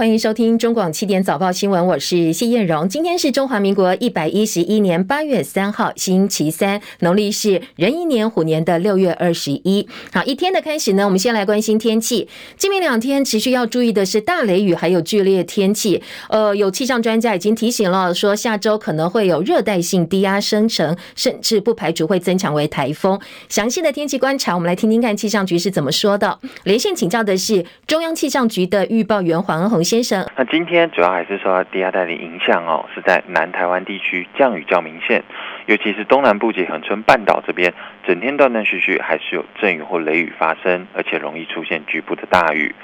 欢迎收听中广七点早报新闻，我是谢燕荣。今天是中华民国一百一十一年八月三号，星期三，农历是壬寅年虎年的六月二十一。好，一天的开始呢，我们先来关心天气。今明两天持续要注意的是大雷雨，还有剧烈天气。呃，有气象专家已经提醒了，说下周可能会有热带性低压生成，甚至不排除会增强为台风。详细的天气观察，我们来听听看气象局是怎么说的。连线请教的是中央气象局的预报员黄恩鸿。先生，那今天主要还是受到低压带的影响哦，是在南台湾地区降雨较明显，尤其是东南部及恒春半岛这边，整天断断续续还是有阵雨或雷雨发生，而且容易出现局部的大雨。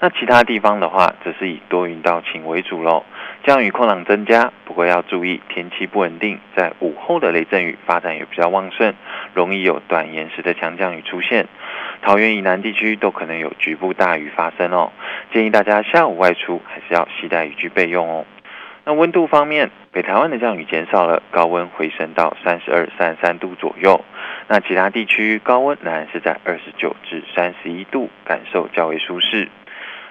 那其他地方的话，则是以多云到晴为主喽。降雨空档增加，不过要注意天气不稳定，在午后的雷阵雨发展也比较旺盛，容易有短延时的强降雨出现。桃园以南地区都可能有局部大雨发生哦，建议大家下午外出还是要携带雨具备用哦。那温度方面，北台湾的降雨减少了，高温回升到三十二、三十三度左右。那其他地区高温仍然是在二十九至三十一度，感受较为舒适。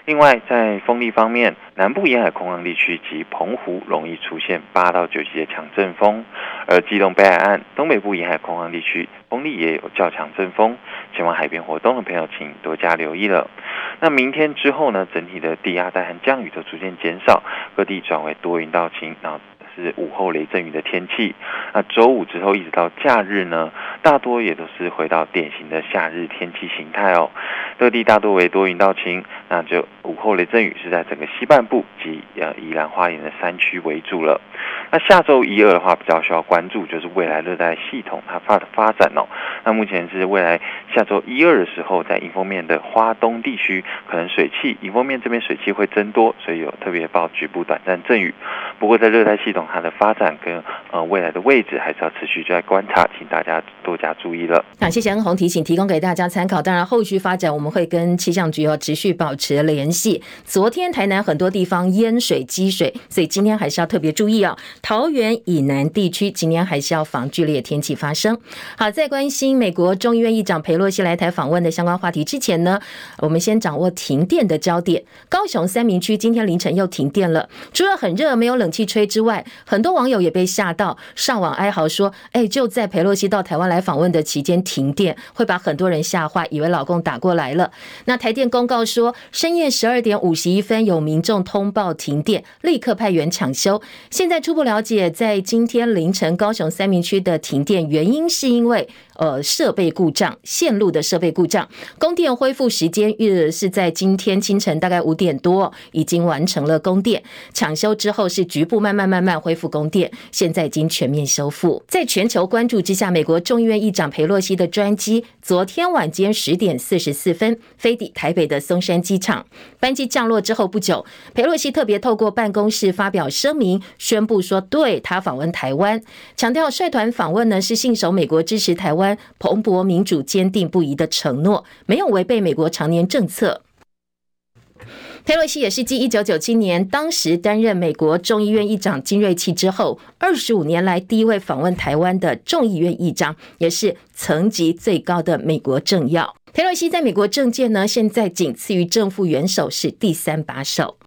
另外，在风力方面，南部沿海空旷地区及澎湖容易出现八到九级的强阵风，而基隆北海岸、东北部沿海空旷地区风力也有较强阵风，前往海边活动的朋友请多加留意了。那明天之后呢，整体的低压带和降雨都逐渐减少，各地转为多云到晴，然后是午后雷阵雨的天气。那周五之后一直到假日呢，大多也都是回到典型的夏日天气形态哦。各地大多为多云到晴，那就午后雷阵雨是在整个西半部及呃宜兰花莲的山区为主了。那下周一二的话，比较需要关注就是未来热带系统它发的发展哦。那目前是未来下周一二的时候，在迎风面的花东地区可能水汽，迎风面这边水汽会增多，所以有特别报局部短暂阵雨。不过在热带系统它的发展跟呃未来的位置，还是要持续在观察，请大家多加注意了。好，谢谢恩鸿提醒，提供给大家参考。当然后续发展我们会跟气象局要持续保持联系。昨天台南很多地方淹水积水，所以今天还是要特别注意啊。桃园以南地区今天还是要防剧烈天气发生。好，在关心美国众议院议长佩洛西来台访问的相关话题之前呢，我们先掌握停电的焦点。高雄三民区今天凌晨又停电了，除了很热没有冷气吹之外，很多网友也被吓到，上网哀嚎说：“哎，就在裴洛西到台湾来访问的期间停电，会把很多人吓坏，以为老公打过来了。”那台电公告说，深夜十二点五十一分有民众通报停电，立刻派员抢修。现在初步了。解，在今天凌晨高雄三民区的停电原因是因为呃设备故障，线路的设备故障。供电恢复时间预是在今天清晨大概五点多，已经完成了供电。抢修之后是局部慢慢慢慢恢复供电，现在已经全面修复。在全球关注之下，美国众议院议长佩洛西的专机昨天晚间十点四十四分飞抵台北的松山机场，班机降落之后不久，佩洛西特别透过办公室发表声明，宣布说。对他访问台湾，强调率团访问呢是信守美国支持台湾蓬勃民主坚定不移的承诺，没有违背美国常年政策。佩洛西也是继一九九七年当时担任美国众议院议长金瑞气之后，二十五年来第一位访问台湾的众议院议长，也是层级最高的美国政要。佩洛西在美国政界呢，现在仅次于正副元首，是第三把手。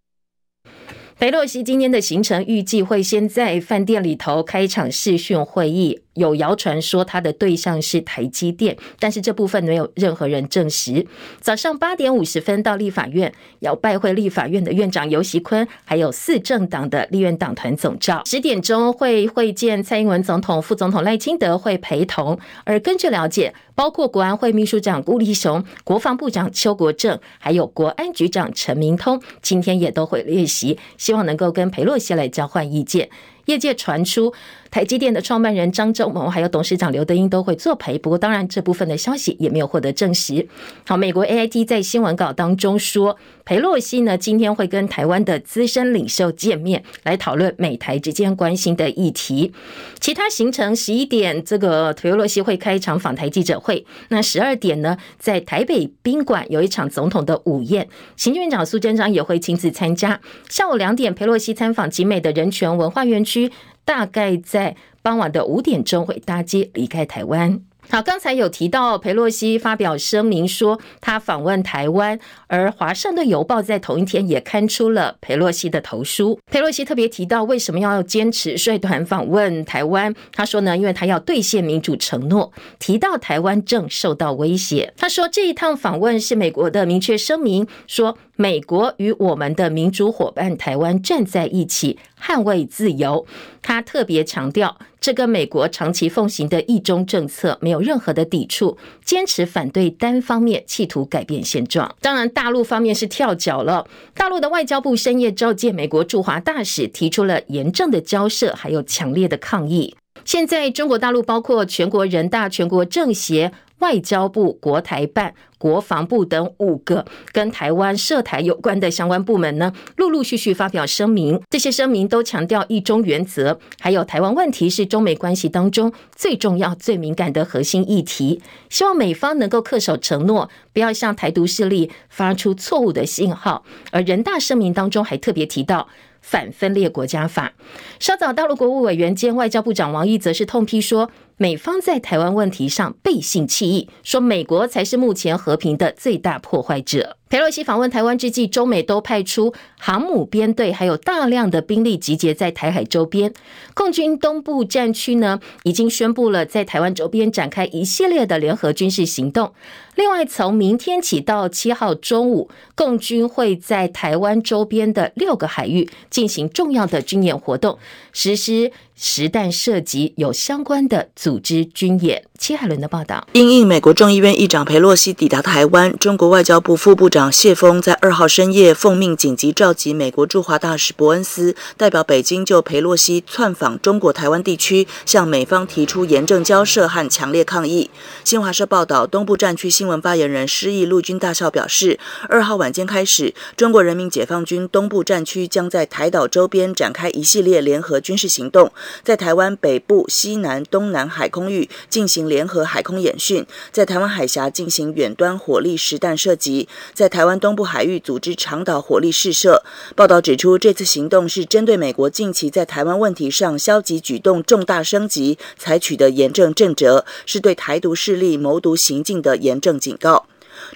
佩洛西今天的行程预计会先在饭店里头开一场视讯会议。有谣传说他的对象是台积电，但是这部分没有任何人证实。早上八点五十分到立法院，要拜会立法院的院长游锡堃，还有四政党的立院党团总召。十点钟会会见蔡英文总统，副总统赖清德会陪同。而根据了解，包括国安会秘书长顾立雄、国防部长邱国正，还有国安局长陈明通，今天也都会列席，希望能够跟裴洛西来交换意见。业界传出，台积电的创办人张忠谋还有董事长刘德英都会作陪，不过当然这部分的消息也没有获得证实。好，美国 AIT 在新闻稿当中说，裴洛西呢今天会跟台湾的资深领袖见面，来讨论美台之间关心的议题。其他行程十一点，这个裴洛西会开一场访台记者会。那十二点呢，在台北宾馆有一场总统的午宴，行政院长苏贞昌也会亲自参加。下午两点，裴洛西参访集美的人权文化园区。大概在傍晚的五点钟会搭机离开台湾。好，刚才有提到裴洛西发表声明说他访问台湾，而华盛顿邮报在同一天也刊出了裴洛西的投书。裴洛西特别提到为什么要坚持率团访问台湾，他说呢，因为他要兑现民主承诺，提到台湾正受到威胁。他说这一趟访问是美国的明确声明，说美国与我们的民主伙伴台湾站在一起，捍卫自由。他特别强调。这跟美国长期奉行的一中政策没有任何的抵触，坚持反对单方面企图改变现状。当然，大陆方面是跳脚了。大陆的外交部深夜召见美国驻华大使，提出了严正的交涉，还有强烈的抗议。现在，中国大陆包括全国人大、全国政协。外交部、国台办、国防部等五个跟台湾涉台有关的相关部门呢，陆陆续续发表声明。这些声明都强调一中原则，还有台湾问题是中美关系当中最重要、最敏感的核心议题。希望美方能够恪守承诺，不要向台独势力发出错误的信号。而人大声明当中还特别提到反分裂国家法。稍早，大陆国务委员兼外交部长王毅则是痛批说。美方在台湾问题上背信弃义，说美国才是目前和平的最大破坏者。佩洛西访问台湾之际，中美都派出航母编队，还有大量的兵力集结在台海周边。共军东部战区呢，已经宣布了在台湾周边展开一系列的联合军事行动。另外，从明天起到七号中午，共军会在台湾周边的六个海域进行重要的军演活动，实施实弹射击有相关的组织军演。戚海伦的报道：因应美国众议院议长裴洛西抵达台湾，中国外交部副部长谢锋在二号深夜奉命紧急召集美国驻华大使伯恩斯，代表北京就裴洛西窜访中国台湾地区，向美方提出严正交涉和强烈抗议。新华社报道，东部战区新闻发言人施毅陆军大校表示，二号晚间开始，中国人民解放军东部战区将在台岛周边展开一系列联合军事行动，在台湾北部、西南、东南海空域进行。联合海空演训，在台湾海峡进行远端火力实弹射击，在台湾东部海域组织长岛火力试射。报道指出，这次行动是针对美国近期在台湾问题上消极举动重大升级采取的严正震折，是对台独势力谋独行径的严正警告。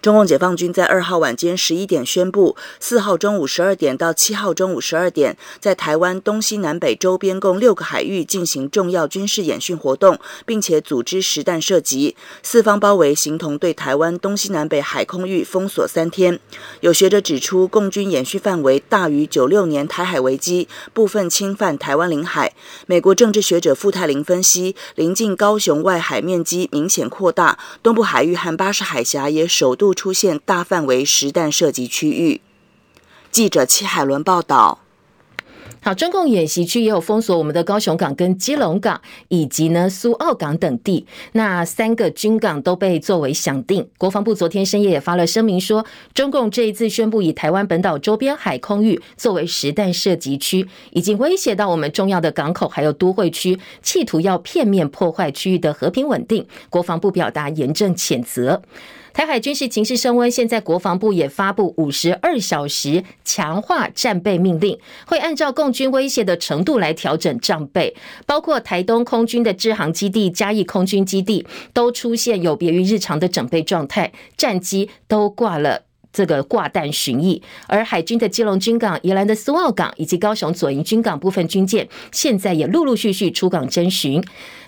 中共解放军在二号晚间十一点宣布，四号中午十二点到七号中午十二点，在台湾东西南北周边共六个海域进行重要军事演训活动，并且组织实弹射击，四方包围，形同对台湾东西南北海空域封锁三天。有学者指出，共军演训范围大于九六年台海危机，部分侵犯台湾领海。美国政治学者傅泰林分析，临近高雄外海面积明显扩大，东部海域和巴士海峡也首。首度出现大范围实弹射击区域。记者戚海伦报道。好，中共演习区也有封锁我们的高雄港跟基隆港，以及呢苏澳港等地。那三个军港都被作为响定。国防部昨天深夜也发了声明说，中共这一次宣布以台湾本岛周边海空域作为实弹射击区，已经威胁到我们重要的港口还有都会区，企图要片面破坏区域的和平稳定。国防部表达严正谴责。台海军事情势升温，现在国防部也发布五十二小时强化战备命令，会按照共军威胁的程度来调整战备，包括台东空军的支航基地、嘉义空军基地都出现有别于日常的整备状态，战机都挂了这个挂弹巡弋，而海军的基隆军港、宜兰的苏澳港以及高雄左营军港部分军舰，现在也陆陆续续出港征巡。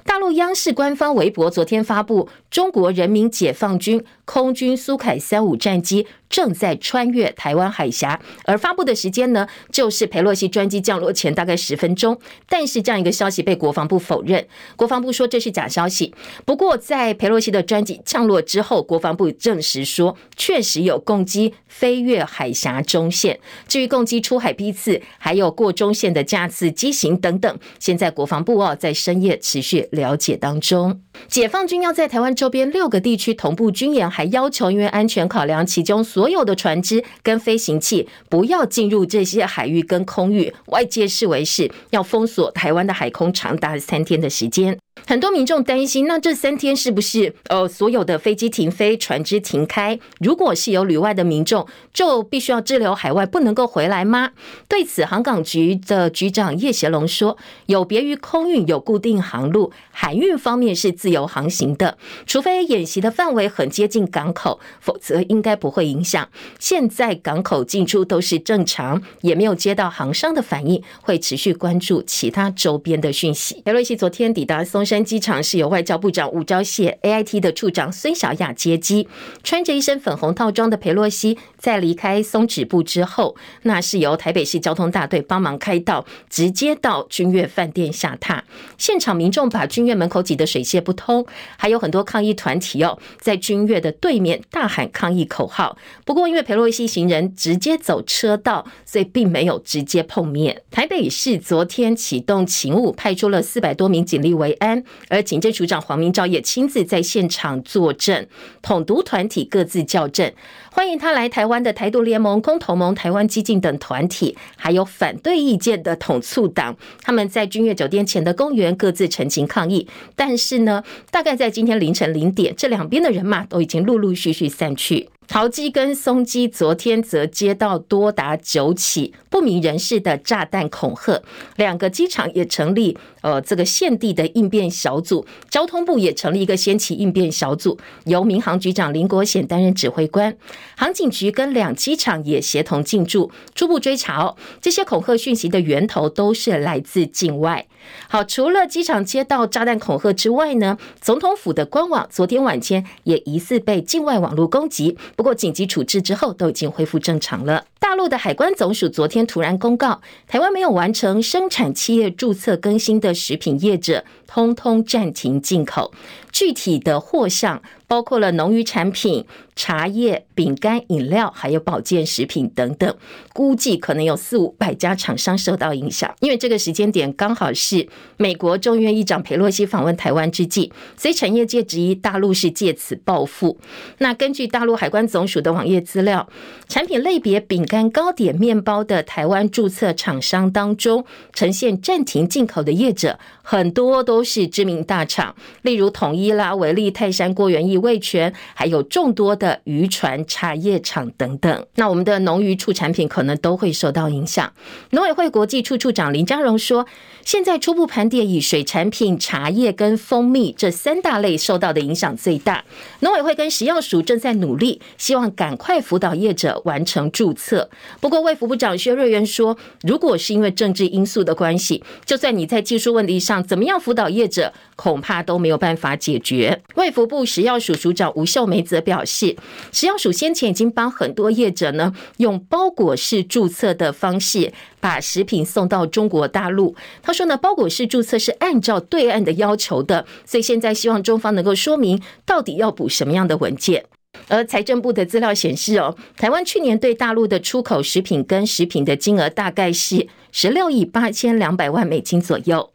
大陆央视官方微博昨天发布，中国人民解放军空军苏凯三五战机正在穿越台湾海峡，而发布的时间呢，就是佩洛西专机降落前大概十分钟。但是这样一个消息被国防部否认，国防部说这是假消息。不过在佩洛西的专机降落之后，国防部证实说，确实有共机飞越海峡中线。至于共机出海批次，还有过中线的架次机型等等，现在国防部哦在深夜持续。了解当中，解放军要在台湾周边六个地区同步军演，还要求因为安全考量，其中所有的船只跟飞行器不要进入这些海域跟空域。外界视为是要封锁台湾的海空长达三天的时间。很多民众担心，那这三天是不是呃所有的飞机停飞、船只停开？如果是有旅外的民众，就必须要滞留海外，不能够回来吗？对此，航港局的局长叶协龙说，有别于空运有固定航路，海运方面是自由航行的，除非演习的范围很接近港口，否则应该不会影响。现在港口进出都是正常，也没有接到航商的反应，会持续关注其他周边的讯息。裴洛西昨天抵达松山。机场是由外交部长吴钊燮、AIT 的处长孙小雅接机，穿着一身粉红套装的裴洛西在离开松止部之后，那是由台北市交通大队帮忙开道，直接到君悦饭店下榻。现场民众把君悦门口挤得水泄不通，还有很多抗议团体哦，在君悦的对面大喊抗议口号。不过因为裴洛西行人直接走车道，所以并没有直接碰面。台北市昨天启动勤务，派出了四百多名警力维安。而警政署长黄明昭也亲自在现场作证，统独团体各自叫阵，欢迎他来台湾的台独联盟、公投盟、台湾激进等团体，还有反对意见的统促党，他们在君悦酒店前的公园各自陈情抗议。但是呢，大概在今天凌晨零点，这两边的人马都已经陆陆续续散去。桃机跟松机昨天则接到多达九起不明人士的炸弹恐吓，两个机场也成立呃这个现地的应变小组，交通部也成立一个先期应变小组，由民航局长林国显担任指挥官，航警局跟两机场也协同进驻，初步追查哦，这些恐吓讯息的源头都是来自境外。好，除了机场接到炸弹恐吓之外呢，总统府的官网昨天晚间也疑似被境外网络攻击。不过紧急处置之后都已经恢复正常了。大陆的海关总署昨天突然公告，台湾没有完成生产企业注册更新的食品业者，通通暂停进口。具体的货项包括了农渔产品、茶叶、饼干、饮料，还有保健食品等等。估计可能有四五百家厂商受到影响，因为这个时间点刚好是美国众议院议长裴洛西访问台湾之际，所以产业界质疑大陆是借此报复。那根据大陆海关总署的网页资料，产品类别饼干、糕点、面包的台湾注册厂商当中，呈现暂停进口的业者很多都是知名大厂，例如统一。啦维利、泰山、郭元益、味全，还有众多的渔船、茶叶厂等等。那我们的农渔畜产品可能都会受到影响。农委会国际处处长林佳荣说，现在初步盘点，以水产品、茶叶跟蜂蜜这三大类受到的影响最大。农委会跟食药署正在努力，希望赶快辅导业者完成注册。不过卫福部长薛瑞元说，如果是因为政治因素的关系，就算你在技术问题上怎么样辅导业者，恐怕都没有办法解。解决。卫福部食药署署长吴秀梅则表示，食药署先前已经帮很多业者呢，用包裹式注册的方式把食品送到中国大陆。他说呢，包裹式注册是按照对岸的要求的，所以现在希望中方能够说明到底要补什么样的文件。而财政部的资料显示哦，台湾去年对大陆的出口食品跟食品的金额大概是十六亿八千两百万美金左右。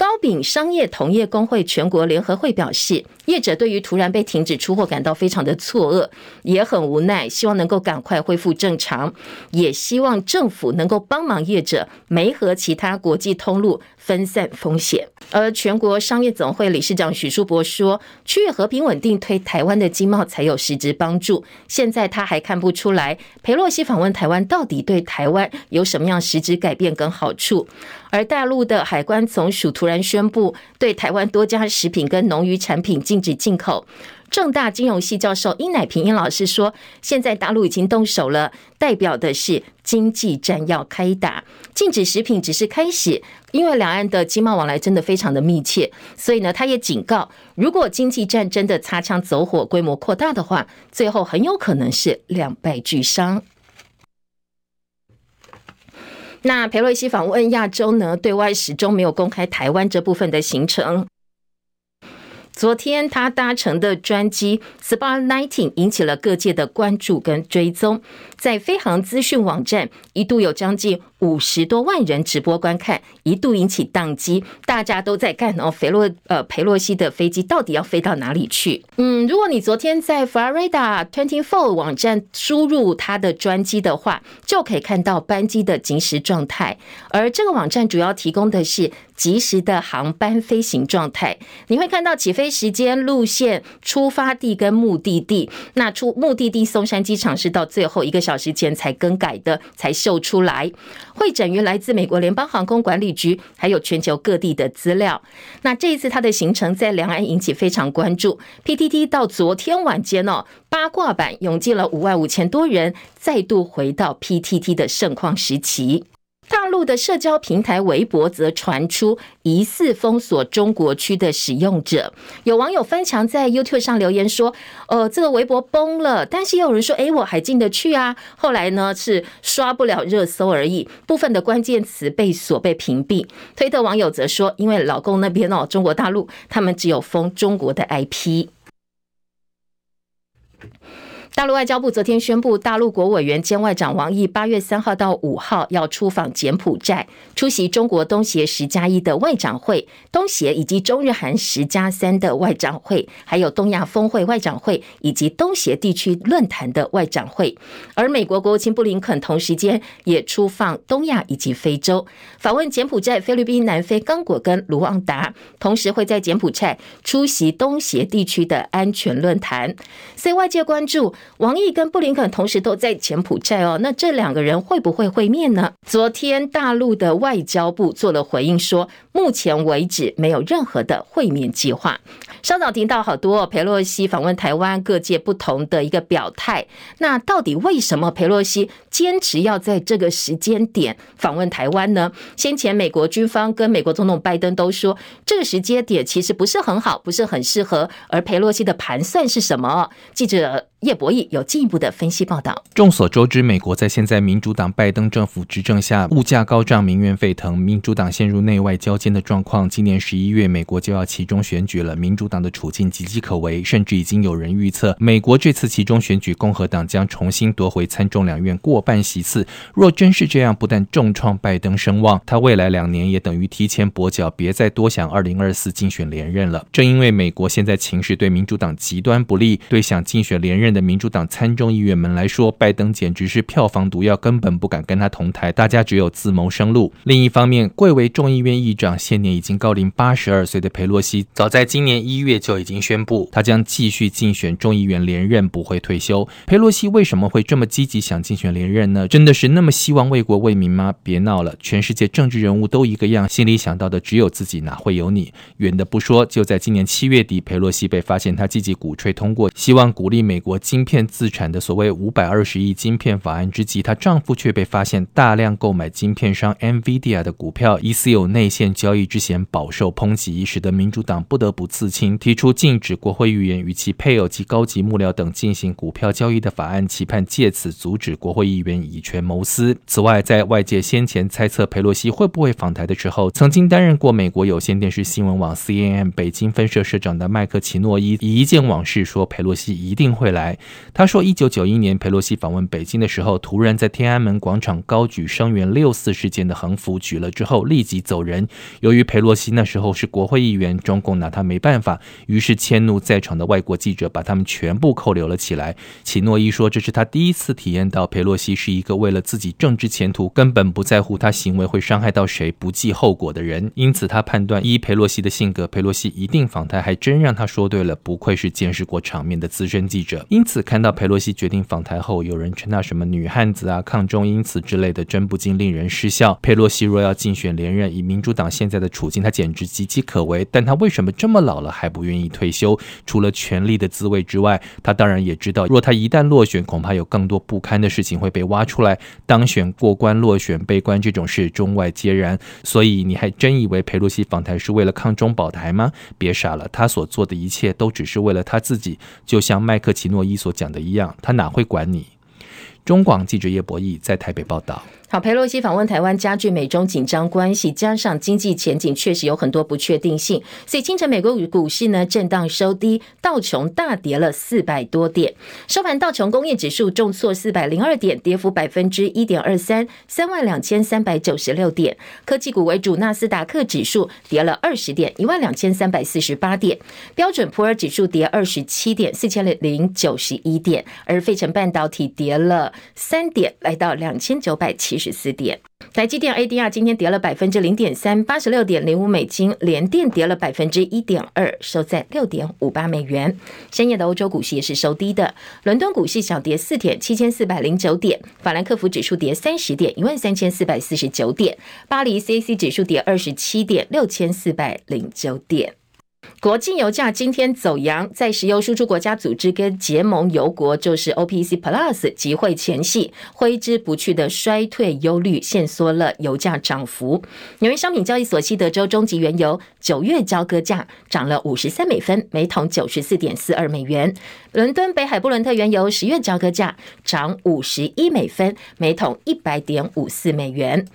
糕饼商业同业公会全国联合会表示，业者对于突然被停止出货感到非常的错愕，也很无奈，希望能够赶快恢复正常，也希望政府能够帮忙业者没和其他国际通路，分散风险。而全国商业总会理事长许书博说，区域和平稳定对台湾的经贸才有实质帮助。现在他还看不出来，裴洛西访问台湾到底对台湾有什么样实质改变跟好处。而大陆的海关总署突然宣布，对台湾多家食品跟农渔产品禁止进口。正大金融系教授殷乃平殷老师说，现在大陆已经动手了，代表的是经济战要开打。禁止食品只是开始，因为两岸的经贸往来真的非常的密切，所以呢，他也警告，如果经济战真的擦枪走火，规模扩大的话，最后很有可能是两败俱伤。那佩洛西访问亚洲呢，对外始终没有公开台湾这部分的行程。昨天他搭乘的专机 Spark 19引起了各界的关注跟追踪，在飞航资讯网站一度有将近五十多万人直播观看，一度引起宕机，大家都在看哦，菲洛呃裴洛西的飞机到底要飞到哪里去？嗯，如果你昨天在 Florida Twenty Four 网站输入他的专机的话，就可以看到班机的即时状态，而这个网站主要提供的是。即时的航班飞行状态，你会看到起飞时间、路线、出发地跟目的地。那出目的地松山机场是到最后一个小时前才更改的，才秀出来。会诊于来自美国联邦航空管理局，还有全球各地的资料。那这一次他的行程在两岸引起非常关注。PTT 到昨天晚间哦，八卦版涌进了五万五千多人，再度回到 PTT 的盛况时期。大陆的社交平台微博则传出疑似封锁中国区的使用者，有网友翻墙在 YouTube 上留言说：“呃，这个微博崩了。”但是也有人说：“诶，我还进得去啊。”后来呢是刷不了热搜而已，部分的关键词被锁被屏蔽。推特网友则说：“因为老公那边哦，中国大陆他们只有封中国的 IP。”大陆外交部昨天宣布，大陆国委员兼外长王毅八月三号到五号要出访柬埔寨，出席中国东协十加一的外长会、东协以及中日韩十加三的外长会，还有东亚峰会外长会以及东协地区论坛的外长会。而美国国务卿布林肯同时间也出访东亚以及非洲，访问柬埔寨、菲律宾、南非、刚果跟卢旺达，同时会在柬埔寨出席东协地区的安全论坛。所以外界关注。王毅跟布林肯同时都在柬埔寨哦，那这两个人会不会会面呢？昨天大陆的外交部做了回应说，目前为止没有任何的会面计划。稍早听到好多裴洛西访问台湾，各界不同的一个表态。那到底为什么裴洛西坚持要在这个时间点访问台湾呢？先前美国军方跟美国总统拜登都说，这个时间点其实不是很好，不是很适合。而裴洛西的盘算是什么？记者叶博义有进一步的分析报道。众所周知，美国在现在民主党拜登政府执政下，物价高涨，民怨沸腾，民主党陷入内外交煎的状况。今年十一月，美国就要其中选举了，民主党的处境岌岌可危，甚至已经有人预测，美国这次其中选举，共和党将重新夺回参众两院过半席次。若真是这样，不但重创拜登声望，他未来两年也等于提前跛脚，别再多想二零二四竞选连任了。正因为美国现在情势对民主党极端不利，对想竞选连任的民主党参众议员们来说，拜登简直是票房毒药，根本不敢跟他同台，大家只有自谋生路。另一方面，贵为众议院议长、现年已经高龄八十二岁的裴洛西，早在今年一月就已经宣布，他将继续竞选众议员连任，不会退休。裴洛西为什么会这么积极想竞选连任呢？真的是那么希望为国为民吗？别闹了，全世界政治人物都一个样，心里想到的只有自己，哪会有你？远的不说，就在今年七月底，裴洛西被发现他积极鼓吹通过，希望鼓励美国晶片自产的所谓五百二十亿晶片法案之际，她丈夫却被发现大量购买晶片商 NVIDIA 的股票，疑似有内线交易之嫌，饱受抨击，使得民主党不得不自清，提出禁止国会议员与其配偶及高级幕僚等进行股票交易的法案，期盼借此阻止国会议员以权谋私。此外，在外界先前猜测佩洛西会不会访台的时候，曾经担任过美国有线电视新闻网 CNN 北京分社社长的麦克奇诺伊，以一件往事说佩洛西一定会来。他说，一九九一年佩洛西访问北京的时候，突然在天安门广场高举声援六四事件的横幅，举了之后立即走人。由于佩洛西那时候是国会议员，中共拿他没办法，于是迁怒在场的外国记者，把他们全部扣留了起来。奇诺伊说，这是他第一次体验到佩洛西是一个为了自己政治前途，根本不在乎他行为会伤害到谁，不计后果的人。因此，他判断依佩洛西的性格，佩洛西一定访台，还真让他说对了。不愧是见识过场面的资深记者。因此，看到佩洛西决定访台后，有人称他什么女汉子啊、抗中因此之类的，真不禁令人失笑。佩洛西若要竞选连任，以民主党现在的处境，她简直岌岌可危。但她为什么这么老了还不愿意退休？除了权力的滋味之外，她当然也知道，若她一旦落选，恐怕有更多不堪的事情会被挖出来。当选过关、落选被关这种事，中外皆然。所以，你还真以为佩洛西访台是为了抗中保台吗？别傻了，他所做的一切都只是为了他自己。就像麦克齐诺伊所讲的一样，他哪会管你？中广记者叶博义在台北报道。好，裴洛西访问台湾，加剧美中紧张关系，加上经济前景确实有很多不确定性，所以清晨美国股市呢震荡收低，道琼大跌了四百多点，收盘道琼工业指数重挫四百零二点，跌幅百分之一点二三，三万两千三百九十六点。科技股为主，纳斯达克指数跌了二十点，一万两千三百四十八点，标准普尔指数跌二十七点，四千零九十一点，而费城半导体跌了三点，来到两千九百七十四点，台积电 ADR 今天跌了百分之零点三，八十六点零五美金，联电跌了百分之一点二，收在六点五八美元。深夜的欧洲股市也是收低的，伦敦股市小跌四点，七千四百零九点；法兰克福指数跌三十点，一万三千四百四十九点；巴黎 CAC 指数跌二十七点，六千四百零九点。国际油价今天走扬，在石油输出国家组织跟结盟油国，就是 OPEC Plus 集会前夕，挥之不去的衰退忧虑，限缩了油价涨幅。纽约商品交易所西德州中级原油九月交割价涨了五十三美分，每桶九十四点四二美元。伦敦北海布伦特原油十月交割价涨五十一美分，每桶一百点五四美元。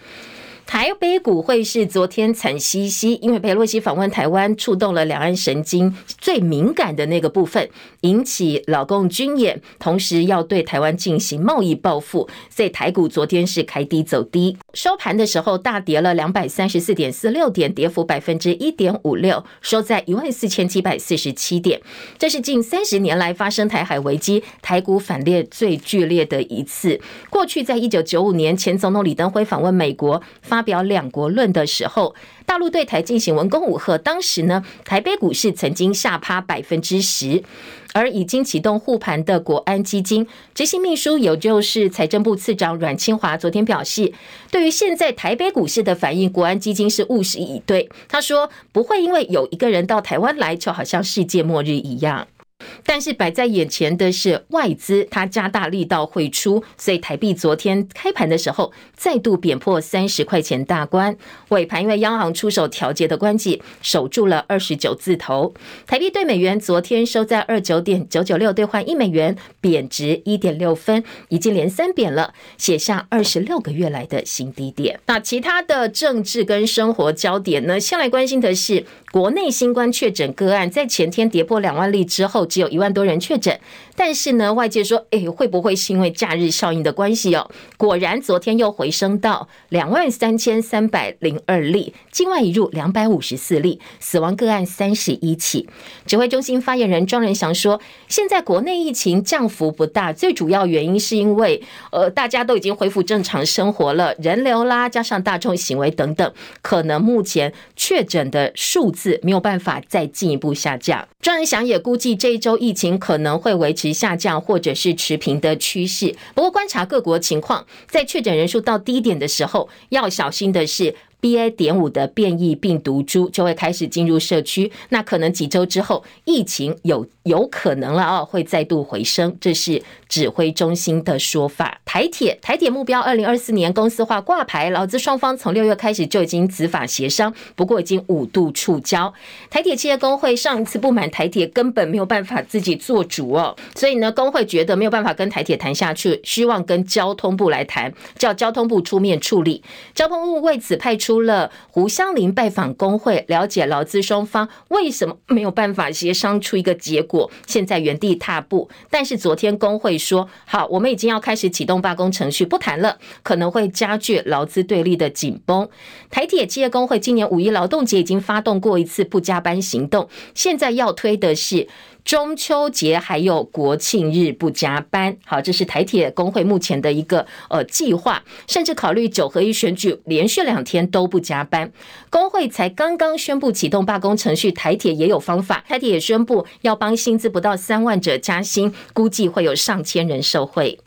台北股会是昨天惨兮兮，因为佩洛西访问台湾，触动了两岸神经最敏感的那个部分，引起老共军演，同时要对台湾进行贸易报复，所以台股昨天是开低走低，收盘的时候大跌了两百三十四点四六点，跌幅百分之一点五六，收在一万四千七百四十七点。这是近三十年来发生台海危机，台股反裂最剧烈的一次。过去在一九九五年，前总统李登辉访问美国。发发表两国论的时候，大陆对台进行文攻武吓。当时呢，台北股市曾经下趴百分之十，而已经启动护盘的国安基金执行秘书，也就是财政部次长阮清华，昨天表示，对于现在台北股市的反应，国安基金是务实以对。他说，不会因为有一个人到台湾来，就好像世界末日一样。但是摆在眼前的是外资，它加大力道汇出，所以台币昨天开盘的时候再度贬破三十块钱大关，尾盘因为央行出手调节的关系，守住了二十九字头。台币兑美元昨天收在二九点九九六兑换一美元，贬值一点六分，已经连三贬了，写下二十六个月来的新低点。那其他的政治跟生活焦点呢？先来关心的是。国内新冠确诊个案在前天跌破两万例之后，只有一万多人确诊。但是呢，外界说，哎，会不会是因为假日效应的关系哦？果然，昨天又回升到两万三千三百零二例，境外移入两百五十四例，死亡个案三十一起。指挥中心发言人庄人祥说，现在国内疫情降幅不大，最主要原因是因为，呃，大家都已经恢复正常生活了，人流啦，加上大众行为等等，可能目前确诊的数字没有办法再进一步下降。庄人祥也估计这一周疫情可能会维持。下降或者是持平的趋势，不过观察各国情况，在确诊人数到低点的时候，要小心的是。BA. 点五的变异病毒株就会开始进入社区，那可能几周之后，疫情有有可能了啊，会再度回升。这是指挥中心的说法。台铁台铁目标二零二四年公司化挂牌，劳资双方从六月开始就已经执法协商，不过已经五度触礁。台铁企业工会上一次不满台铁根本没有办法自己做主哦，所以呢，工会觉得没有办法跟台铁谈下去，希望跟交通部来谈，叫交通部出面处理。交通部为此派出。了胡湘林拜访工会，了解劳资双方为什么没有办法协商出一个结果现在原地踏步。但是昨天工会说好，我们已经要开始启动罢工程序，不谈了，可能会加剧劳资对立的紧绷。台铁企业工会今年五一劳动节已经发动过一次不加班行动，现在要推的是。中秋节还有国庆日不加班，好，这是台铁工会目前的一个呃计划，甚至考虑九合一选举连续两天都不加班。工会才刚刚宣布启动罢工程序，台铁也有方法，台铁也宣布要帮薪资不到三万者加薪，估计会有上千人受惠。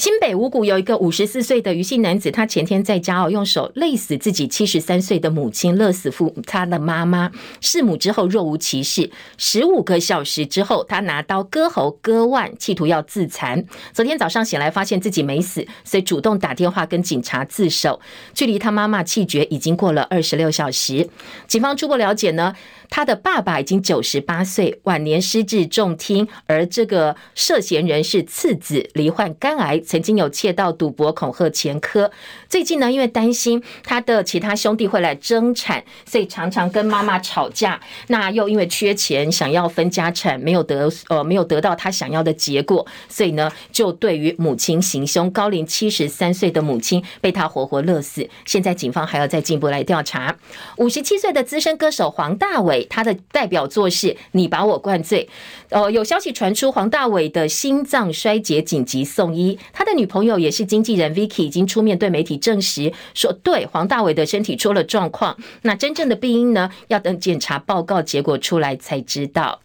新北五股有一个五十四岁的余姓男子，他前天在家哦，用手勒死自己七十三岁的母亲，勒死父他的妈妈，弑母之后若无其事。十五个小时之后，他拿刀割喉割腕，企图要自残。昨天早上醒来，发现自己没死，所以主动打电话跟警察自首。距离他妈妈气绝已经过了二十六小时。警方初步了解呢。他的爸爸已经九十八岁，晚年失智重听，而这个涉嫌人是次子，罹患肝癌，曾经有窃盗、赌博、恐吓前科。最近呢，因为担心他的其他兄弟会来争产，所以常常跟妈妈吵架。那又因为缺钱，想要分家产，没有得呃没有得到他想要的结果，所以呢，就对于母亲行凶。高龄七十三岁的母亲被他活活勒死。现在警方还要再进一步来调查。五十七岁的资深歌手黄大伟。他的代表作是《你把我灌醉》，呃，有消息传出黄大伟的心脏衰竭紧急送医，他的女朋友也是经纪人 Vicky 已经出面对媒体证实说，对黄大伟的身体出了状况，那真正的病因呢，要等检查报告结果出来才知道。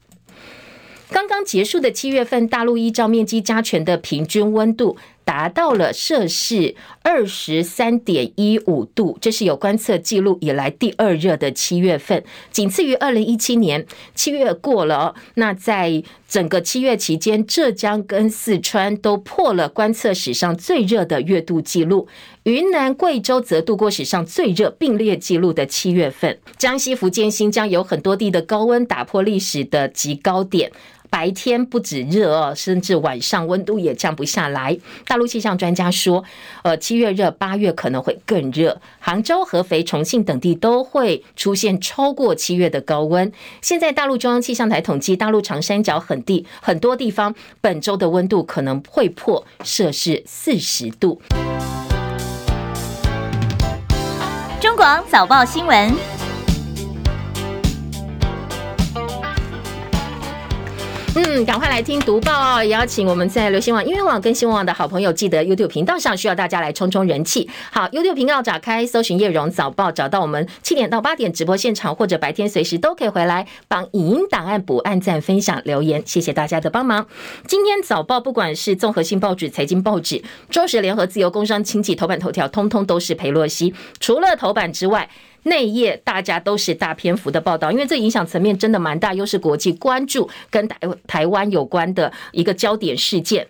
刚刚结束的七月份，大陆依照面积加权的平均温度。达到了摄氏二十三点一五度，这是有观测记录以来第二热的七月份，仅次于二零一七年七月过了。那在整个七月期间，浙江跟四川都破了观测史上最热的月度记录，云南、贵州则度过史上最热并列记录的七月份。江西、福建、新疆有很多地的高温打破历史的极高点。白天不止热哦，甚至晚上温度也降不下来。大陆气象专家说，呃，七月热，八月可能会更热。杭州、合肥、重庆等地都会出现超过七月的高温。现在大陆中央气象台统计，大陆长三角很地很多地方本周的温度可能会破摄氏四十度。中广早报新闻。嗯，赶快来听读报哦！也邀请我们在流行网、音乐网跟新闻网的好朋友，记得 YouTube 频道上需要大家来冲冲人气。好，YouTube 频道打开，搜寻叶荣早报，找到我们七点到八点直播现场，或者白天随时都可以回来帮影音档案补按赞、分享、留言，谢谢大家的帮忙。今天早报不管是综合性报纸、财经报纸、中时联合、自由、工商、经济头版头条，通通都是裴洛西。除了头版之外。那一页大家都是大篇幅的报道，因为这影响层面真的蛮大，又是国际关注跟台台湾有关的一个焦点事件。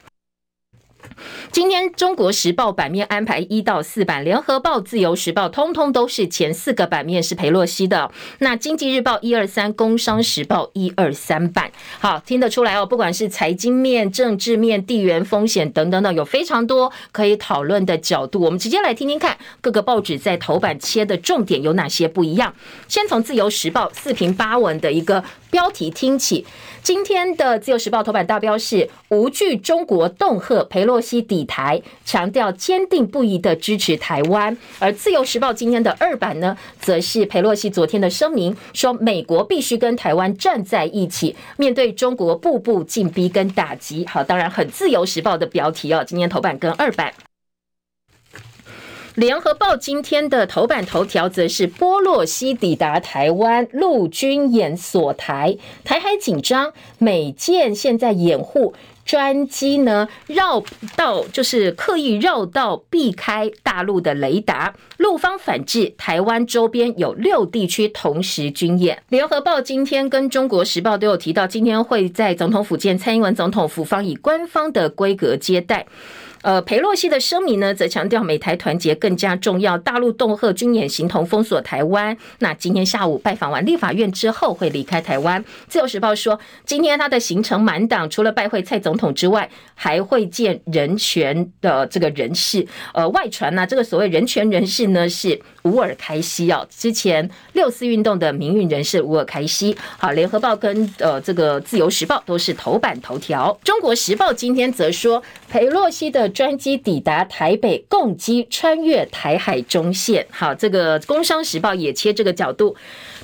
今天《中国时报》版面安排一到四版，《联合报》、《自由时报》通通都是前四个版面是裴洛西的。那《经济日报》一二三，《工商时报》一二三版，好听得出来哦。不管是财经面、政治面、地缘风险等等等，有非常多可以讨论的角度。我们直接来听听看各个报纸在头版切的重点有哪些不一样。先从《自由时报》四平八稳的一个标题听起。今天的《自由时报》头版大标是“无惧中国恫吓，裴洛洛西抵台，强调坚定不移的支持台湾”。而《自由时报》今天的二版呢，则是佩洛西昨天的声明，说美国必须跟台湾站在一起，面对中国步步进逼跟打击。好，当然很《自由时报》的标题哦，今天头版跟二版。联合报今天的头版头条则是波洛西抵达台湾，陆军演锁台，台海紧张，美舰现在掩护专机呢，绕道就是刻意绕道避开大陆的雷达，陆方反制，台湾周边有六地区同时军演。联合报今天跟中国时报都有提到，今天会在总统府见蔡英文总统，府方以官方的规格接待。呃，裴洛西的声明呢，则强调美台团结更加重要。大陆恫吓军演形同封锁台湾。那今天下午拜访完立法院之后，会离开台湾。自由时报说，今天他的行程满档，除了拜会蔡总统之外，还会见人权的这个人士。呃，外传呢、这个所谓人权人士呢，是乌尔开西哦，之前六四运动的民运人士乌尔开西。好，联合报跟呃这个自由时报都是头版头条。中国时报今天则说，裴洛西的。专机抵达台北，共机穿越台海中线。好，这个《工商时报》也切这个角度。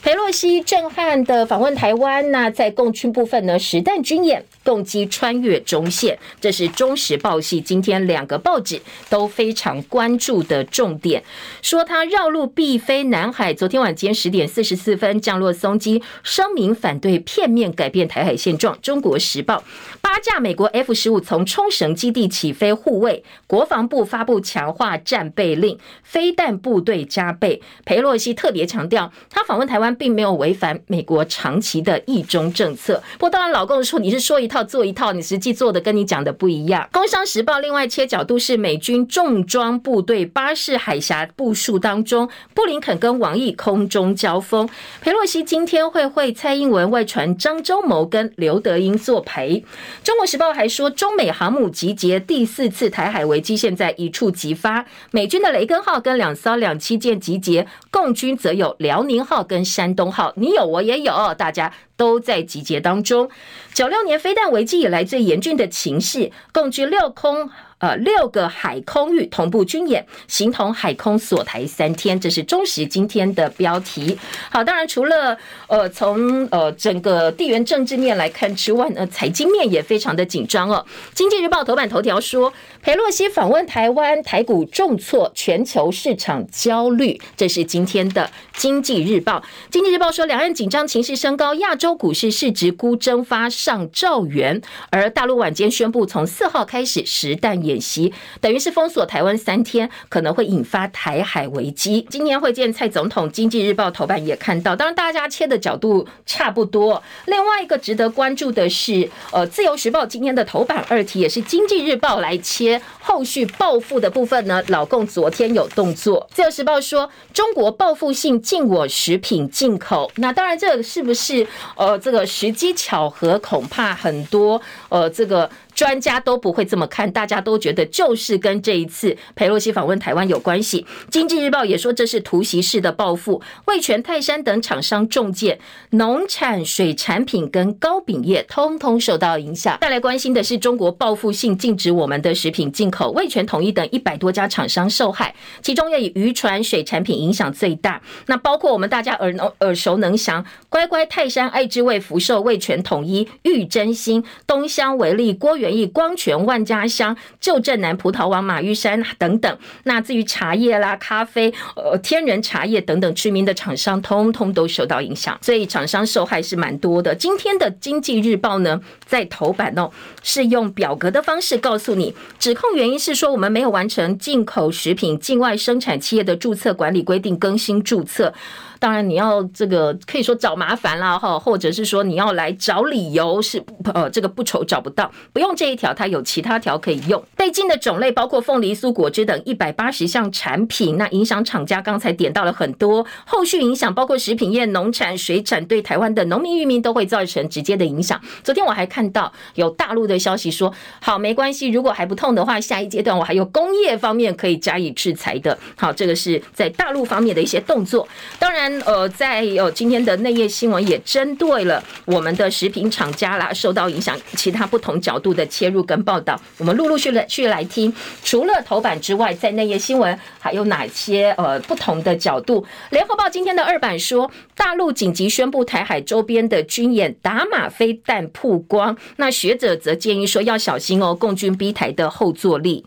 裴洛西震撼的访问台湾，那在共军部分呢，实弹军演，共机穿越中线，这是中时报系今天两个报纸都非常关注的重点。说他绕路必飞南海，昨天晚间十点四十四分降落松机，声明反对片面改变台海现状。中国时报。八架美国 F 十五从冲绳基地起飞护卫，国防部发布强化战备令，飞弹部队加倍。裴洛西特别强调，他访问台湾并没有违反美国长期的一中政策。不过，当然，老共说你是说一套做一套，你实际做的跟你讲的不一样。工商时报另外切角度是美军重装部队巴士海峡部署当中，布林肯跟王毅空中交锋。裴洛西今天会会蔡英文外传张忠谋跟刘德英作陪。中国时报还说，中美航母集结第四次台海危机现在一触即发，美军的雷根号跟两艘两栖舰集结，共军则有辽宁号跟山东号，你有我也有，大家都在集结当中。九六年飞弹危机以来最严峻的情势，共军六空。呃，六个海空域同步军演，形同海空锁台三天，这是中时今天的标题。好，当然除了呃从呃整个地缘政治面来看之外呢，财经面也非常的紧张哦。经济日报头版头条说，裴洛西访问台湾，台股重挫，全球市场焦虑。这是今天的经济日报。经济日报说，两岸紧张情势升高，亚洲股市市值估蒸发上兆元，而大陆晚间宣布从四号开始实弹演习等于是封锁台湾三天，可能会引发台海危机。今年会见蔡总统，经济日报头版也看到，当然大家切的角度差不多。另外一个值得关注的是，呃，自由时报今天的头版二题也是经济日报来切后续报复的部分呢。老共昨天有动作，自由时报说中国报复性禁我食品进口，那当然这是不是呃这个时机巧合？恐怕很多呃这个。专家都不会这么看，大家都觉得就是跟这一次裴洛西访问台湾有关系。经济日报也说这是突袭式的报复，味全、泰山等厂商中箭，农产、水产品跟糕饼业通通受到影响。再来关心的是中国报复性禁止我们的食品进口，味全、统一等一百多家厂商受害，其中要以渔船、水产品影响最大。那包括我们大家耳耳熟能详，乖乖、泰山、爱之味、福寿、味全、统一、玉珍心、东乡维力、郭元益、光泉、万家香、旧镇南、葡萄王、马玉山等等。那至于茶叶啦、咖啡、呃天然茶叶等等知名的厂商，通通都受到影响，所以厂商受害是蛮多的。今天的经济日报呢，在头版哦，是用表格的方式告诉你，指控原因是说我们没有完成进口食品境外生产企业的注册管理规定更新注册。当然，你要这个可以说找麻烦啦，哈，或者是说你要来找理由，是呃这个不愁找不到，不用这一条，它有其他条可以用。被禁的种类包括凤梨酥、果汁等一百八十项产品，那影响厂家刚才点到了很多，后续影响包括食品业、农产、水产，对台湾的农民、渔民都会造成直接的影响。昨天我还看到有大陆的消息说，好，没关系，如果还不痛的话，下一阶段我还有工业方面可以加以制裁的。好，这个是在大陆方面的一些动作，当然。呃，在有今天的内页新闻也针对了我们的食品厂家啦，受到影响，其他不同角度的切入跟报道，我们陆陆续续来听。除了头版之外，在内页新闻还有哪些呃不同的角度？联合报今天的二版说，大陆紧急宣布台海周边的军演打马飞弹曝光，那学者则建议说要小心哦，共军逼台的后坐力。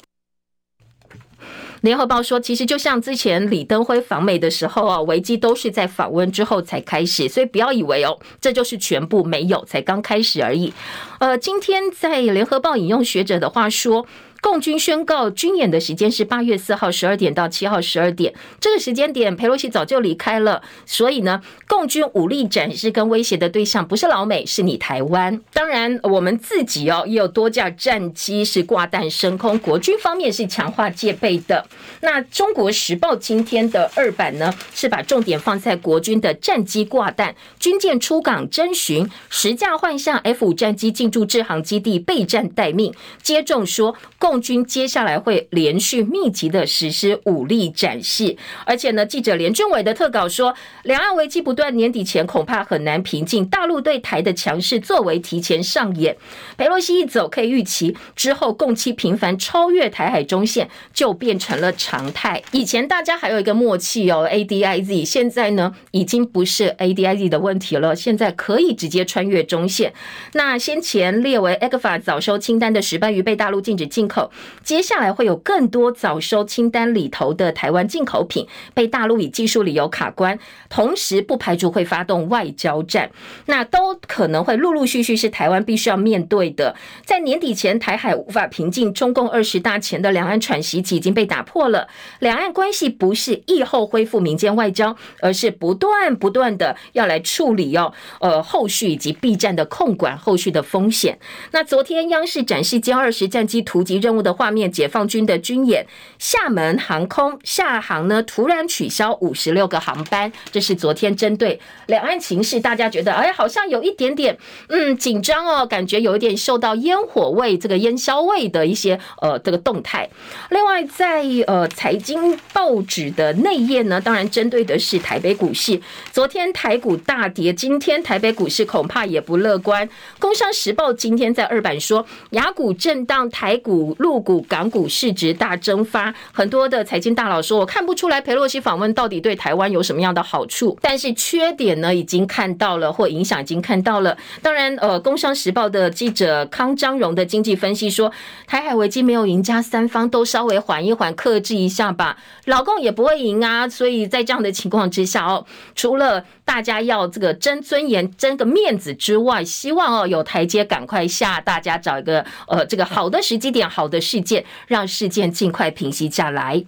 联合报说，其实就像之前李登辉访美的时候啊，危机都是在访问之后才开始，所以不要以为哦，这就是全部没有，才刚开始而已。呃，今天在联合报引用学者的话说。共军宣告军演的时间是八月四号十二点到七号十二点，这个时间点佩洛西早就离开了，所以呢，共军武力展示跟威胁的对象不是老美，是你台湾。当然，我们自己哦也有多架战机是挂弹升空，国军方面是强化戒备的。那中国时报今天的二版呢，是把重点放在国军的战机挂弹、军舰出港侦巡、十架幻象 F 五战机进驻制航基地备战待命。接种说共。共军接下来会连续密集的实施武力展示，而且呢，记者连俊伟的特稿说，两岸危机不断，年底前恐怕很难平静。大陆对台的强势作为提前上演，裴洛西一走，可以预期之后共期频繁超越台海中线就变成了常态。以前大家还有一个默契哦，ADIZ，现在呢已经不是 ADIZ 的问题了，现在可以直接穿越中线。那先前列为 e g f a 早收清单的石斑鱼被大陆禁止进口。接下来会有更多早收清单里头的台湾进口品被大陆以技术理由卡关，同时不排除会发动外交战，那都可能会陆陆续续是台湾必须要面对的。在年底前，台海无法平静，中共二十大前的两岸喘息期已经被打破了。两岸关系不是疫后恢复民间外交，而是不断不断的要来处理哦，呃，后续以及 B 战的控管后续的风险。那昨天央视展示歼二十战机突击任务的画面，解放军的军演，厦门航空厦航呢突然取消五十六个航班，这是昨天针对两岸情势，大家觉得哎，好像有一点点嗯紧张哦，感觉有一点受到烟火味这个烟硝味的一些呃这个动态。另外在呃财经报纸的内页呢，当然针对的是台北股市，昨天台股大跌，今天台北股市恐怕也不乐观。工商时报今天在二版说，雅股震荡，台股、陆股、港股市值大蒸发。很多的财经大佬说，我看不出来裴洛西访问到底对台湾有什么样的好处，但是缺点呢，已经看到了，或影响已经看到了。当然，呃，工商时报的记者康张荣的经济分析说，台海危机没有赢家，三方都稍微缓一缓，克制一下吧。老共也不会赢啊，所以在这样的情况之下哦，除了大家要这个争尊严、争个面子之外，希望哦有台阶赶快下，大家找一个呃这个好的时机点、好的事件，让事件尽快平息下来。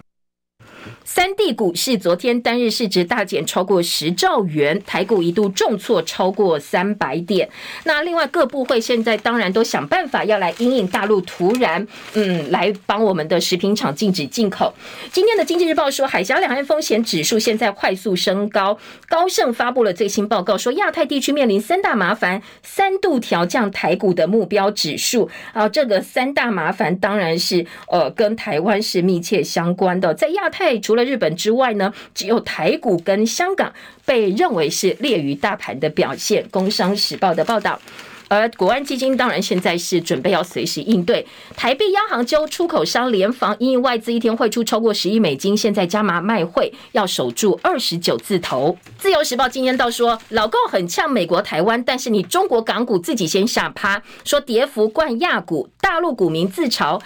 三地股市昨天单日市值大减超过十兆元，台股一度重挫超过三百点。那另外各部会现在当然都想办法要来因应大陆突然嗯来帮我们的食品厂禁止进口。今天的经济日报说，海峡两岸风险指数现在快速升高。高盛发布了最新报告说，亚太地区面临三大麻烦，三度调降台股的目标指数。啊，这个三大麻烦当然是呃跟台湾是密切相关的，在亚太除了日本之外呢，只有台股跟香港被认为是劣于大盘的表现。工商时报的报道，而国安基金当然现在是准备要随时应对。台币央行揪出口商联防，因外资一天汇出超过十亿美金，现在加码卖汇，要守住二十九字头。自由时报今天到说，老共很呛美国台湾，但是你中国港股自己先吓趴，说跌幅冠亚股，大陆股民自嘲。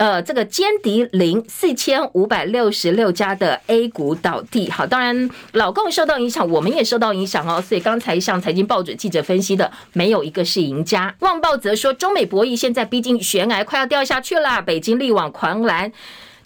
呃，这个歼敌零四千五百六十六家的 A 股倒地，好，当然老共受到影响，我们也受到影响哦。所以刚才向财经报纸记者分析的，没有一个是赢家。旺报则说，中美博弈现在逼近悬崖，快要掉下去啦。北京力挽狂澜。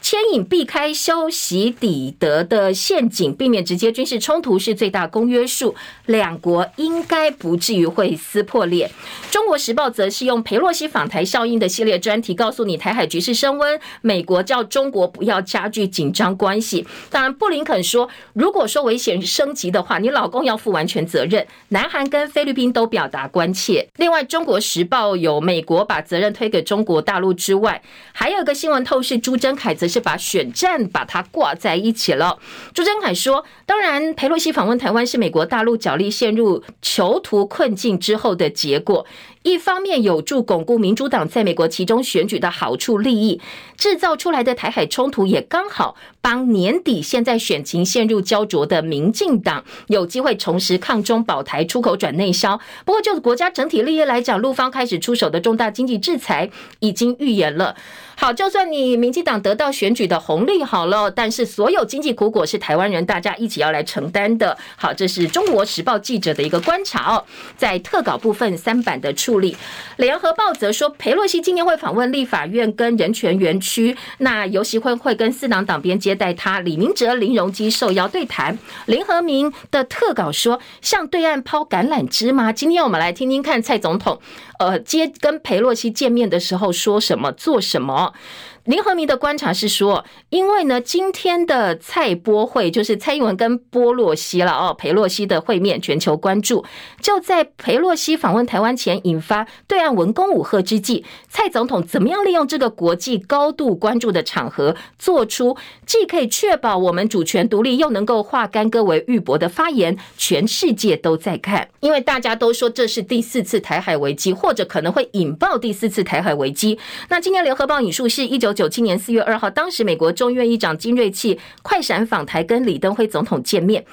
牵引避开修昔底德的陷阱，避免直接军事冲突是最大公约数，两国应该不至于会撕破脸。中国时报则是用裴洛西访台效应的系列专题，告诉你台海局势升温，美国叫中国不要加剧紧张关系。当然，布林肯说，如果说危险升级的话，你老公要负完全责任。南韩跟菲律宾都表达关切。另外，中国时报有美国把责任推给中国大陆之外，还有一个新闻透视，朱贞凯则是。把选战把它挂在一起了。朱贞凯说：“当然，裴洛西访问台湾是美国大陆角力陷入囚徒困境之后的结果。”一方面有助巩固民主党在美国其中选举的好处利益，制造出来的台海冲突也刚好帮年底现在选情陷入胶着的民进党有机会重拾抗中保台、出口转内销。不过，就国家整体利益来讲，陆方开始出手的重大经济制裁已经预言了。好，就算你民进党得到选举的红利好了，但是所有经济苦果是台湾人大家一起要来承担的。好，这是中国时报记者的一个观察哦，在特稿部分三版的处理。联合报则说，裴洛西今年会访问立法院跟人权园区，那游锡堃会跟四党党鞭接待他，李明哲、林荣基受邀对谈。林和明的特稿说，向对岸抛橄榄枝吗？今天我们来听听看蔡总统，呃，接跟裴洛西见面的时候说什么，做什么。林和明的观察是说，因为呢，今天的蔡波会就是蔡英文跟波洛西了哦，裴洛西的会面全球关注，就在裴洛西访问台湾前引发对岸文攻武吓之际，蔡总统怎么样利用这个国际高度关注的场合，做出既可以确保我们主权独立，又能够化干戈为玉帛的发言，全世界都在看，因为大家都说这是第四次台海危机，或者可能会引爆第四次台海危机。那今天联合报引述是一九。九七年四月二号，当时美国众议院议长金瑞气快闪访台，跟李登辉总统见面。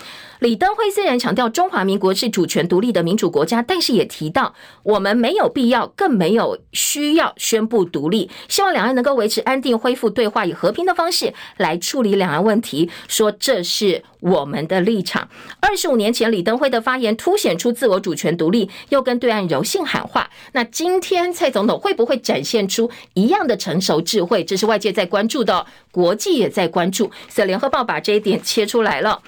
李登辉虽然强调中华民国是主权独立的民主国家，但是也提到我们没有必要，更没有需要宣布独立，希望两岸能够维持安定，恢复对话，以和平的方式来处理两岸问题。说这是我们的立场。二十五年前，李登辉的发言凸显出自我主权独立，又跟对岸柔性喊话。那今天蔡总统会不会展现出一样的成熟智慧？这是外界在关注的，国际也在关注。所以，联合报把这一点切出来了。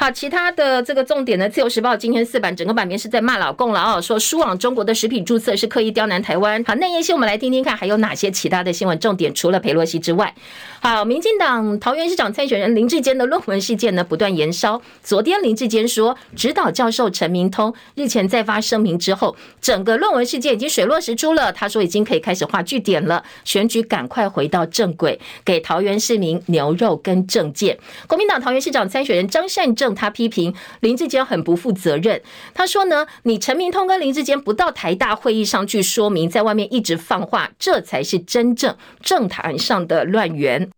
好，其他的这个重点呢？自由时报今天四版整个版面是在骂老共了哦，说输往中国的食品注册是刻意刁难台湾。好，内页新闻我们来听听看，还有哪些其他的新闻重点？除了裴洛西之外，好，民进党桃园市长参选人林志坚的论文事件呢不断延烧。昨天林志坚说，指导教授陈明通日前再发声明之后，整个论文事件已经水落石出了。他说已经可以开始画句点了，选举赶快回到正轨，给桃园市民牛肉跟证件。国民党桃园市长参选人张善政。他批评林志坚很不负责任。他说呢，你陈明通跟林志坚不到台大会议上去说明，在外面一直放话，这才是真正政坛上的乱源。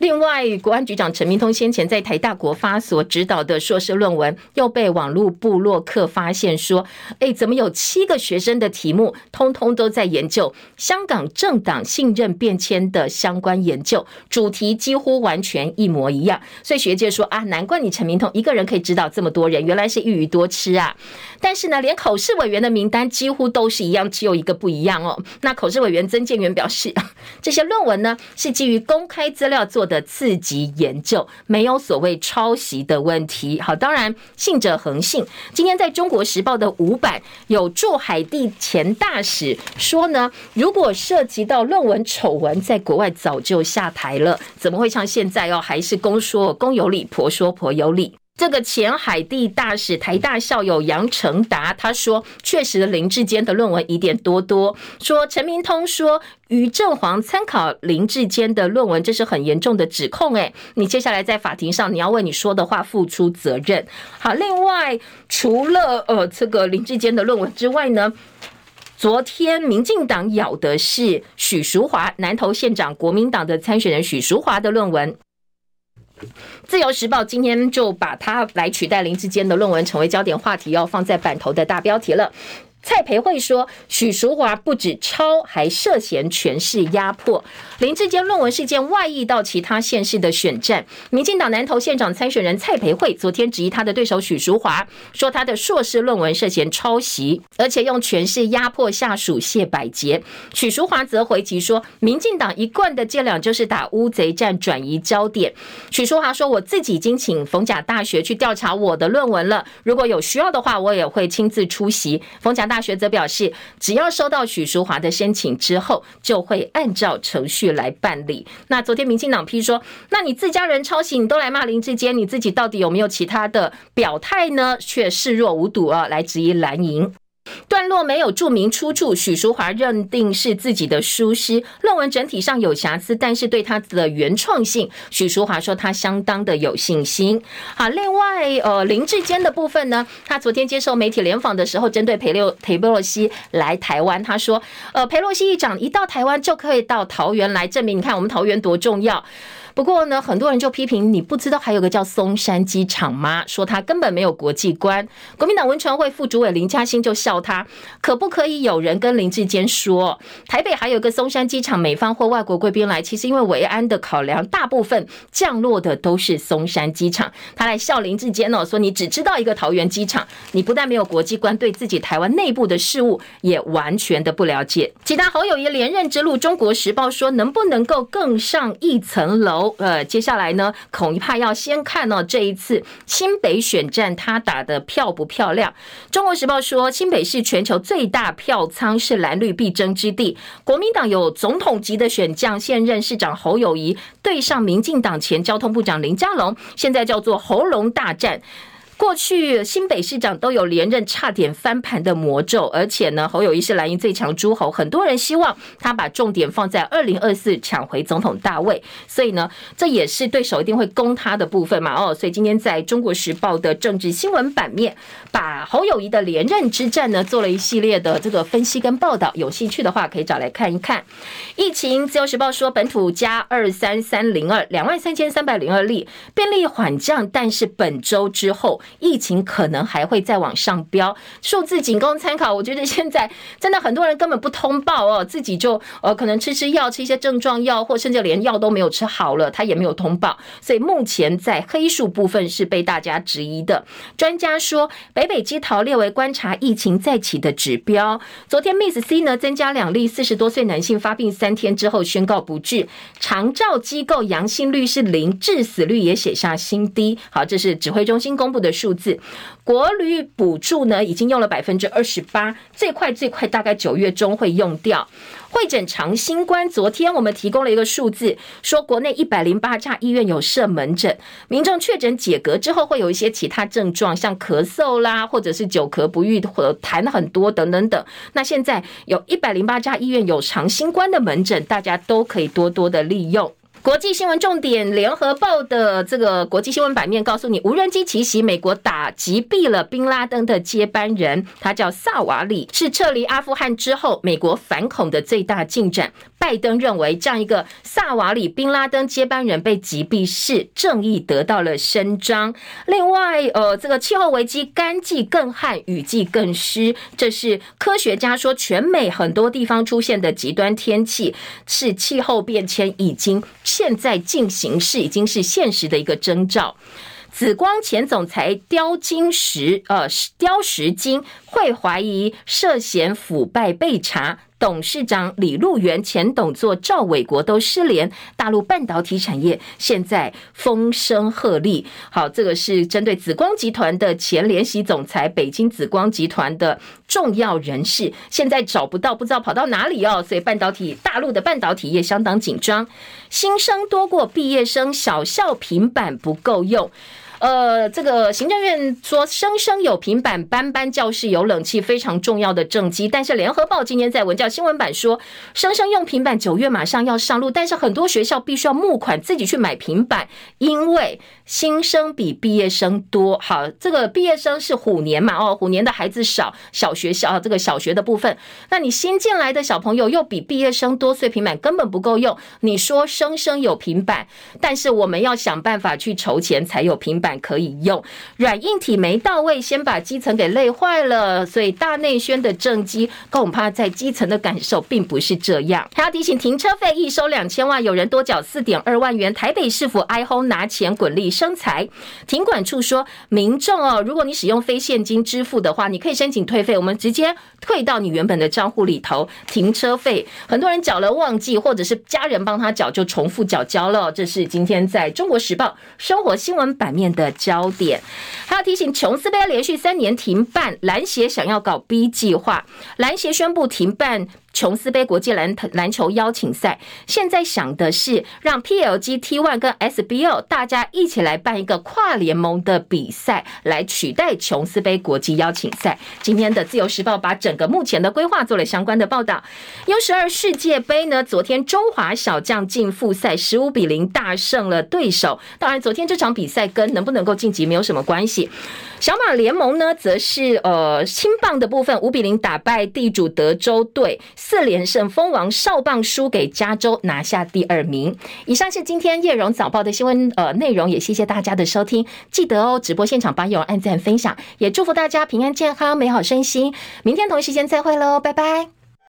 另外，国安局长陈明通先前在台大国发所指导的硕士论文，又被网络部落客发现说：“哎，怎么有七个学生的题目，通通都在研究香港政党信任变迁的相关研究，主题几乎完全一模一样。”所以学界说啊，难怪你陈明通一个人可以指导这么多人，原来是一鱼多吃啊。但是呢，连考试委员的名单几乎都是一样，只有一个不一样哦。那考试委员曾建元表示，这些论文呢是基于公开资料做的刺激研究，没有所谓抄袭的问题。好，当然信者恒信。今天在中国时报的五版有驻海地前大使说呢，如果涉及到论文丑闻，在国外早就下台了，怎么会像现在哦，还是公说公有理，婆说婆有理？这个前海地大使台大校友杨成达他说，确实林志坚的论文疑点多多，说陈明通说于正煌参考林志坚的论文，这是很严重的指控。哎，你接下来在法庭上你要为你说的话付出责任。好，另外除了呃这个林志坚的论文之外呢，昨天民进党咬的是许淑华南投县长国民党的参选人许淑华的论文。自由时报今天就把它来取代林志坚的论文，成为焦点话题，要放在版头的大标题了。蔡培慧说，许淑华不止抄，还涉嫌权势压迫。林志坚论文事件外溢到其他县市的选战。民进党南投县长参选人蔡培慧昨天质疑他的对手许淑华，说他的硕士论文涉嫌抄袭，而且用权势压迫下属谢百杰。许淑华则回击说，民进党一贯的伎俩就是打乌贼战，转移焦点。许淑华说，我自己已经请逢甲大学去调查我的论文了，如果有需要的话，我也会亲自出席。逢甲。大学则表示，只要收到许淑华的申请之后，就会按照程序来办理。那昨天民进党批说，那你自家人抄袭，你都来骂林志坚，你自己到底有没有其他的表态呢？却视若无睹啊，来质疑蓝营。段落没有注明出处，许淑华认定是自己的疏失，论文整体上有瑕疵，但是对他的原创性，许淑华说他相当的有信心。好，另外呃林志坚的部分呢，他昨天接受媒体联访的时候，针对裴六裴洛西来台湾，他说呃裴洛西议长一到台湾就可以到桃园来证明，你看我们桃园多重要。不过呢，很多人就批评你不知道还有个叫松山机场吗？说他根本没有国际观。国民党文传会副主委林嘉欣就笑他，可不可以有人跟林志坚说，台北还有个松山机场，美方或外国贵宾来，其实因为维安的考量，大部分降落的都是松山机场。他来笑林志坚哦，说你只知道一个桃园机场，你不但没有国际观，对自己台湾内部的事务也完全的不了解。其他侯友也连任之路，中国时报说能不能够更上一层楼？呃，接下来呢，恐怕要先看呢、这一次清北选战他打的漂不漂亮？中国时报说，清北是全球最大票仓是蓝绿必争之地。国民党有总统级的选将，现任市长侯友谊对上民进党前交通部长林佳龙，现在叫做喉咙大战。过去新北市长都有连任差点翻盘的魔咒，而且呢，侯友宜是蓝营最强诸侯，很多人希望他把重点放在二零二四抢回总统大位，所以呢，这也是对手一定会攻他的部分嘛。哦，所以今天在中国时报的政治新闻版面，把侯友宜的连任之战呢做了一系列的这个分析跟报道，有兴趣的话可以找来看一看。疫情，自由时报说本土加二三三零二两万三千三百零二例，病例缓降，但是本周之后疫情可能还会再往上飙，数字仅供参考。我觉得现在真的很多人根本不通报哦，自己就呃可能吃吃药，吃一些症状药，或甚至连药都没有吃好了，他也没有通报，所以目前在黑数部分是被大家质疑的。专家说，北北基桃列为观察疫情再起的指标。昨天 Miss C 呢增加两例，四十多岁男性发病三天之后宣告不治，长照机构阳性率是零，致死率也写下新低。好，这是指挥中心公布的数字。国旅补助呢已经用了百分之二十八，最快最快大概九月中会用掉。会诊长新冠，昨天我们提供了一个数字，说国内一百零八家医院有设门诊，民众确诊解隔之后会有一些其他症状，像咳嗽啦，或者是久咳不愈或痰很多等等等。那现在有一百零八家医院有长新冠的门诊，大家都可以多多的利用。国际新闻重点，联合报的这个国际新闻版面告诉你，无人机奇袭，美国打击毙了宾拉登的接班人，他叫萨瓦里，是撤离阿富汗之后美国反恐的最大进展。拜登认为，这样一个萨瓦里宾拉登接班人被击毙，是正义得到了伸张。另外，呃，这个气候危机，干季更旱，雨季更湿，这是科学家说，全美很多地方出现的极端天气，是气候变迁已经。现在进行式已经是现实的一个征兆。紫光前总裁刁金石，呃，刁石金会怀疑涉嫌腐败被查。董事长李路源、前董座赵伟国都失联，大陆半导体产业现在风声鹤唳。好，这个是针对紫光集团的前联席总裁、北京紫光集团的重要人士，现在找不到，不知道跑到哪里哦。所以半导体，大陆的半导体业相当紧张，新生多过毕业生，小校平板不够用。呃，这个行政院说，生生有平板，班班教室有冷气，非常重要的政绩。但是联合报今天在文教新闻版说，生生用平板九月马上要上路，但是很多学校必须要募款自己去买平板，因为新生比毕业生多。好，这个毕业生是虎年嘛？哦，虎年的孩子少，小学校这个小学的部分，那你新进来的小朋友又比毕业生多，所以平板根本不够用。你说生生有平板，但是我们要想办法去筹钱才有平板。可以用，软硬体没到位，先把基层给累坏了。所以大内宣的政绩，恐怕在基层的感受并不是这样。还要提醒，停车费一收两千万，有人多缴四点二万元。台北市府哀轰拿钱滚利生财，停管处说，民众哦，如果你使用非现金支付的话，你可以申请退费，我们直接退到你原本的账户里头。停车费很多人缴了忘记，或者是家人帮他缴，就重复缴交了。这是今天在中国时报生活新闻版面。的焦点，还要提醒，琼斯杯连续三年停办，篮协想要搞 B 计划，篮协宣布停办。琼斯杯国际篮篮球邀请赛，现在想的是让 PLG T1 跟 SBL 大家一起来办一个跨联盟的比赛，来取代琼斯杯国际邀请赛。今天的自由时报把整个目前的规划做了相关的报道。U12 世界杯呢，昨天中华小将进复赛，十五比零大胜了对手。当然，昨天这场比赛跟能不能够晋级没有什么关系。小马联盟呢，则是呃青棒的部分，五比零打败地主德州队。四连胜，蜂王少棒输给加州，拿下第二名。以上是今天叶荣早报的新闻呃内容，也谢谢大家的收听。记得哦，直播现场帮叶荣按赞分享，也祝福大家平安健康、美好身心。明天同一时间再会喽，拜拜。